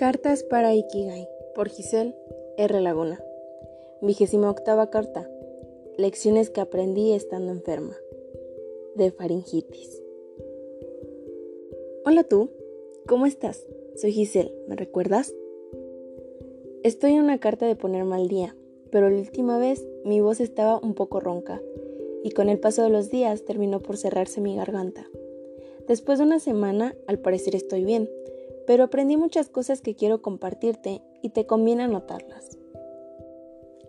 Cartas para Ikigai por Giselle R. Laguna. Vigésima octava carta. Lecciones que aprendí estando enferma. De faringitis. Hola tú, ¿cómo estás? Soy Giselle, ¿me recuerdas? Estoy en una carta de poner mal día, pero la última vez mi voz estaba un poco ronca y con el paso de los días terminó por cerrarse mi garganta. Después de una semana, al parecer estoy bien, pero aprendí muchas cosas que quiero compartirte y te conviene anotarlas.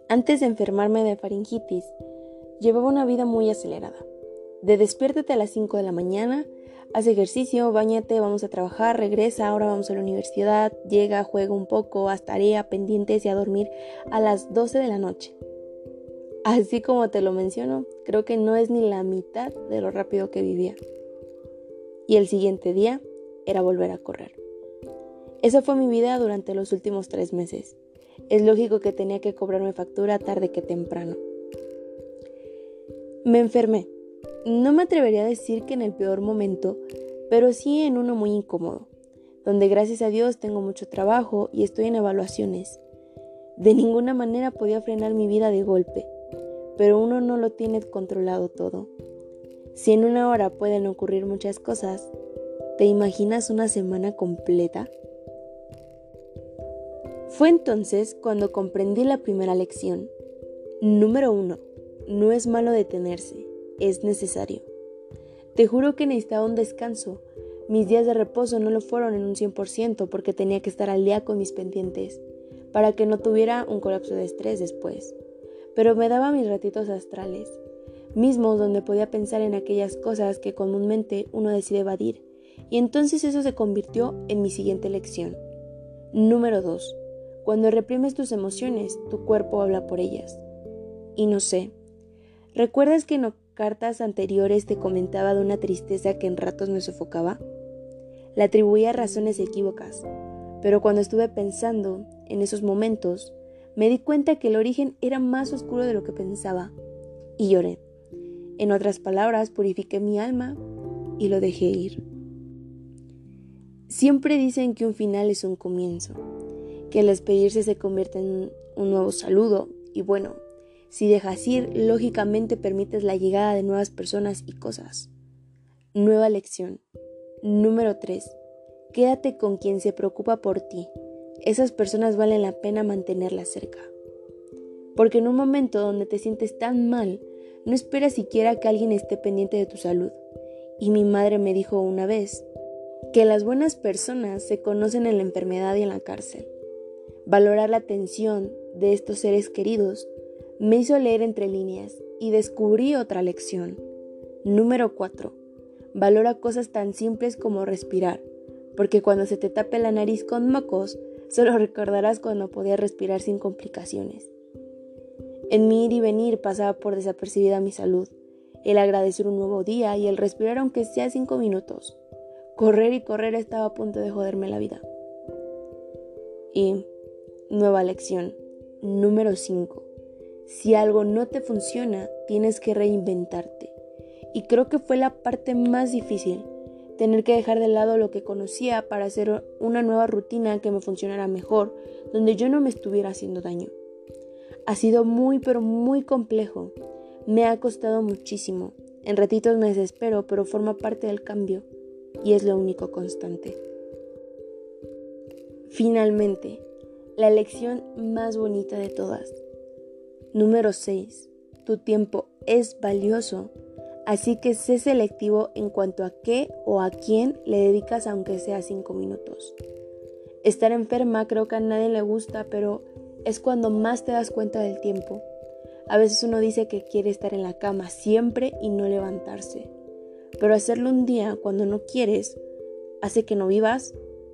Antes de enfermarme de faringitis, llevaba una vida muy acelerada. De despiértate a las 5 de la mañana, haz ejercicio, bañate, vamos a trabajar, regresa, ahora vamos a la universidad, llega, juega un poco, haz tarea, pendientes y a dormir a las 12 de la noche. Así como te lo menciono, creo que no es ni la mitad de lo rápido que vivía. Y el siguiente día era volver a correr. Esa fue mi vida durante los últimos tres meses. Es lógico que tenía que cobrarme factura tarde que temprano. Me enfermé. No me atrevería a decir que en el peor momento, pero sí en uno muy incómodo, donde gracias a Dios tengo mucho trabajo y estoy en evaluaciones. De ninguna manera podía frenar mi vida de golpe, pero uno no lo tiene controlado todo. Si en una hora pueden ocurrir muchas cosas, ¿te imaginas una semana completa? Fue entonces cuando comprendí la primera lección. Número 1. No es malo detenerse, es necesario. Te juro que necesitaba un descanso. Mis días de reposo no lo fueron en un 100% porque tenía que estar al día con mis pendientes, para que no tuviera un colapso de estrés después. Pero me daba mis ratitos astrales, mismos donde podía pensar en aquellas cosas que comúnmente uno decide evadir, y entonces eso se convirtió en mi siguiente lección. Número 2. Cuando reprimes tus emociones, tu cuerpo habla por ellas. Y no sé, ¿recuerdas que en cartas anteriores te comentaba de una tristeza que en ratos me sofocaba? La atribuía a razones equívocas, pero cuando estuve pensando en esos momentos, me di cuenta que el origen era más oscuro de lo que pensaba, y lloré. En otras palabras, purifiqué mi alma y lo dejé ir. Siempre dicen que un final es un comienzo, que el despedirse se convierte en un nuevo saludo y bueno, si dejas ir, lógicamente permites la llegada de nuevas personas y cosas. Nueva lección. Número 3. Quédate con quien se preocupa por ti. Esas personas valen la pena mantenerlas cerca. Porque en un momento donde te sientes tan mal, no esperas siquiera que alguien esté pendiente de tu salud. Y mi madre me dijo una vez que las buenas personas se conocen en la enfermedad y en la cárcel. Valorar la atención de estos seres queridos me hizo leer entre líneas y descubrí otra lección. Número 4. Valora cosas tan simples como respirar, porque cuando se te tape la nariz con mocos, solo recordarás cuando podías respirar sin complicaciones. En mi ir y venir pasaba por desapercibida mi salud, el agradecer un nuevo día y el respirar aunque sea cinco minutos. Correr y correr estaba a punto de joderme la vida. Y Nueva lección. Número 5. Si algo no te funciona, tienes que reinventarte. Y creo que fue la parte más difícil, tener que dejar de lado lo que conocía para hacer una nueva rutina que me funcionara mejor, donde yo no me estuviera haciendo daño. Ha sido muy pero muy complejo. Me ha costado muchísimo. En ratitos me desespero, pero forma parte del cambio y es lo único constante. Finalmente, la lección más bonita de todas. Número 6. Tu tiempo es valioso, así que sé selectivo en cuanto a qué o a quién le dedicas aunque sea 5 minutos. Estar enferma creo que a nadie le gusta, pero es cuando más te das cuenta del tiempo. A veces uno dice que quiere estar en la cama siempre y no levantarse, pero hacerlo un día cuando no quieres hace que no vivas,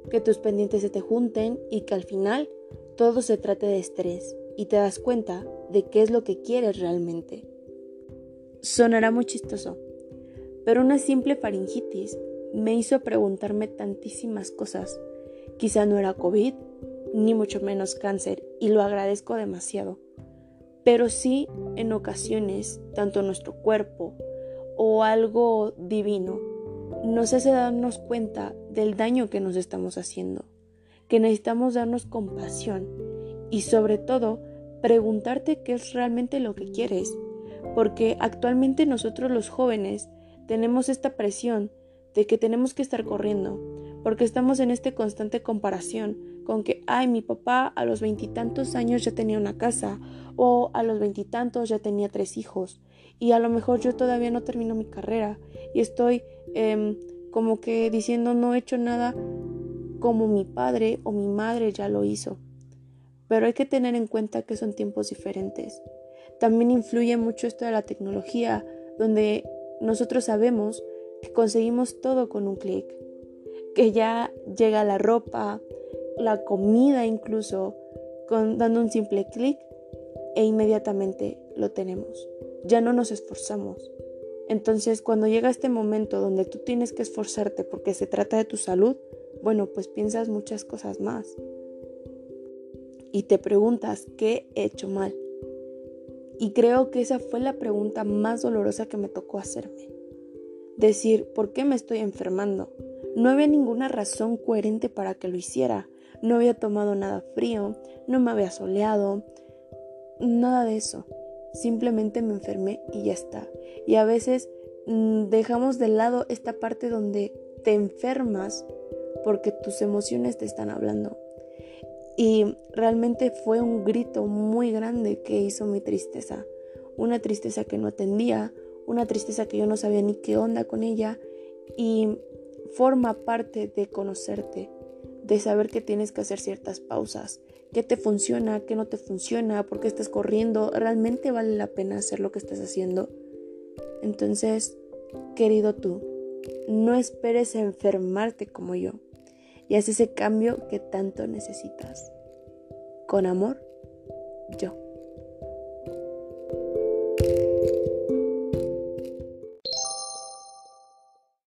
que tus pendientes se te junten y que al final todo se trata de estrés y te das cuenta de qué es lo que quieres realmente. Sonará muy chistoso, pero una simple faringitis me hizo preguntarme tantísimas cosas. Quizá no era COVID, ni mucho menos cáncer, y lo agradezco demasiado. Pero sí, en ocasiones, tanto nuestro cuerpo o algo divino nos hace darnos cuenta del daño que nos estamos haciendo que necesitamos darnos compasión y sobre todo preguntarte qué es realmente lo que quieres, porque actualmente nosotros los jóvenes tenemos esta presión de que tenemos que estar corriendo, porque estamos en esta constante comparación con que, ay, mi papá a los veintitantos años ya tenía una casa, o a los veintitantos ya tenía tres hijos, y a lo mejor yo todavía no termino mi carrera, y estoy em, como que diciendo no he hecho nada como mi padre o mi madre ya lo hizo. Pero hay que tener en cuenta que son tiempos diferentes. También influye mucho esto de la tecnología, donde nosotros sabemos que conseguimos todo con un clic, que ya llega la ropa, la comida incluso, con, dando un simple clic e inmediatamente lo tenemos. Ya no nos esforzamos. Entonces, cuando llega este momento donde tú tienes que esforzarte porque se trata de tu salud, bueno, pues piensas muchas cosas más. Y te preguntas, ¿qué he hecho mal? Y creo que esa fue la pregunta más dolorosa que me tocó hacerme. Decir, ¿por qué me estoy enfermando? No había ninguna razón coherente para que lo hiciera. No había tomado nada frío, no me había soleado, nada de eso. Simplemente me enfermé y ya está. Y a veces mm, dejamos de lado esta parte donde te enfermas porque tus emociones te están hablando. Y realmente fue un grito muy grande que hizo mi tristeza. Una tristeza que no atendía, una tristeza que yo no sabía ni qué onda con ella. Y forma parte de conocerte, de saber que tienes que hacer ciertas pausas, qué te funciona, qué no te funciona, por qué estás corriendo, realmente vale la pena hacer lo que estás haciendo. Entonces, querido tú, no esperes enfermarte como yo y haz ese cambio que tanto necesitas. Con amor, yo.